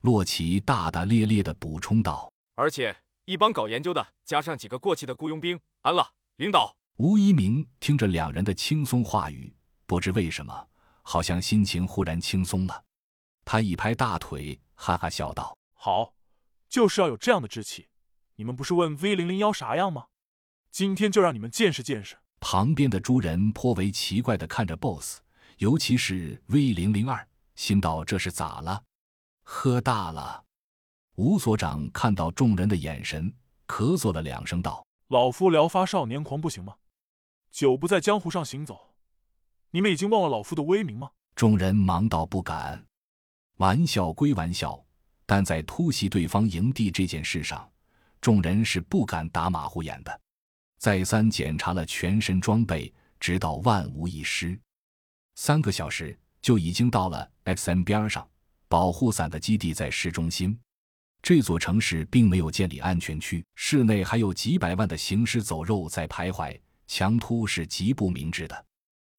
洛奇大大咧咧地补充道。而且一帮搞研究的，加上几个过气的雇佣兵，安了，领导。吴一鸣听着两人的轻松话语，不知为什么，好像心情忽然轻松了。他一拍大腿，哈哈笑道：“好，就是要有这样的志气。你们不是问 V 零零幺啥样吗？今天就让你们见识见识。”旁边的诸人颇为奇怪的看着 BOSS，尤其是 V 零零二，心道这是咋了？喝大了。吴所长看到众人的眼神，咳嗽了两声，道：“老夫聊发少年狂，不行吗？久不在江湖上行走，你们已经忘了老夫的威名吗？”众人忙道：“不敢。”玩笑归玩笑，但在突袭对方营地这件事上，众人是不敢打马虎眼的。再三检查了全身装备，直到万无一失。三个小时就已经到了 XM 边上，保护伞的基地在市中心。这座城市并没有建立安全区，市内还有几百万的行尸走肉在徘徊，强突是极不明智的。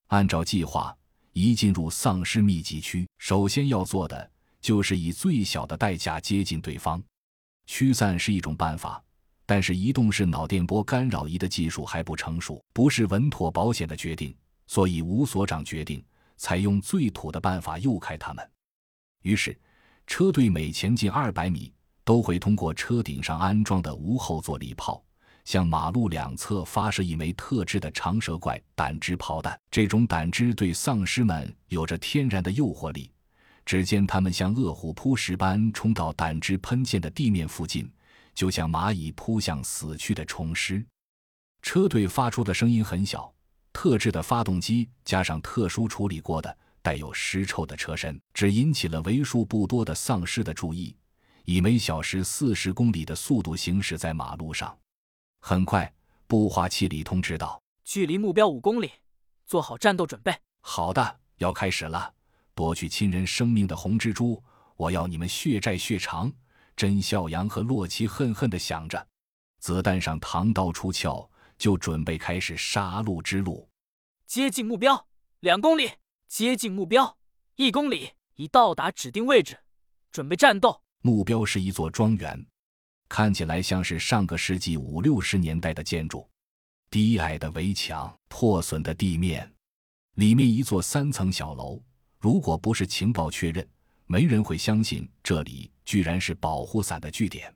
按照计划，一进入丧尸密集区，首先要做的就是以最小的代价接近对方。驱散是一种办法。但是移动式脑电波干扰仪的技术还不成熟，不是稳妥保险的决定，所以吴所长决定采用最土的办法诱开他们。于是，车队每前进二百米，都会通过车顶上安装的无后座礼炮，向马路两侧发射一枚特制的长蛇怪胆汁炮弹。这种胆汁对丧尸们有着天然的诱惑力。只见他们像饿虎扑食般冲到胆汁喷溅的地面附近。就像蚂蚁扑向死去的虫尸，车队发出的声音很小，特制的发动机加上特殊处理过的带有尸臭的车身，只引起了为数不多的丧尸的注意，以每小时四十公里的速度行驶在马路上。很快，步话器里通知道：距离目标五公里，做好战斗准备。好的，要开始了。夺去亲人生命的红蜘蛛，我要你们血债血偿。甄孝阳和洛奇恨恨地想着，子弹上膛刀出鞘，就准备开始杀戮之路。接近目标两公里，接近目标一公里，已到达指定位置，准备战斗。目标是一座庄园，看起来像是上个世纪五六十年代的建筑，低矮的围墙，破损的地面，里面一座三层小楼。如果不是情报确认。没人会相信这里居然是保护伞的据点。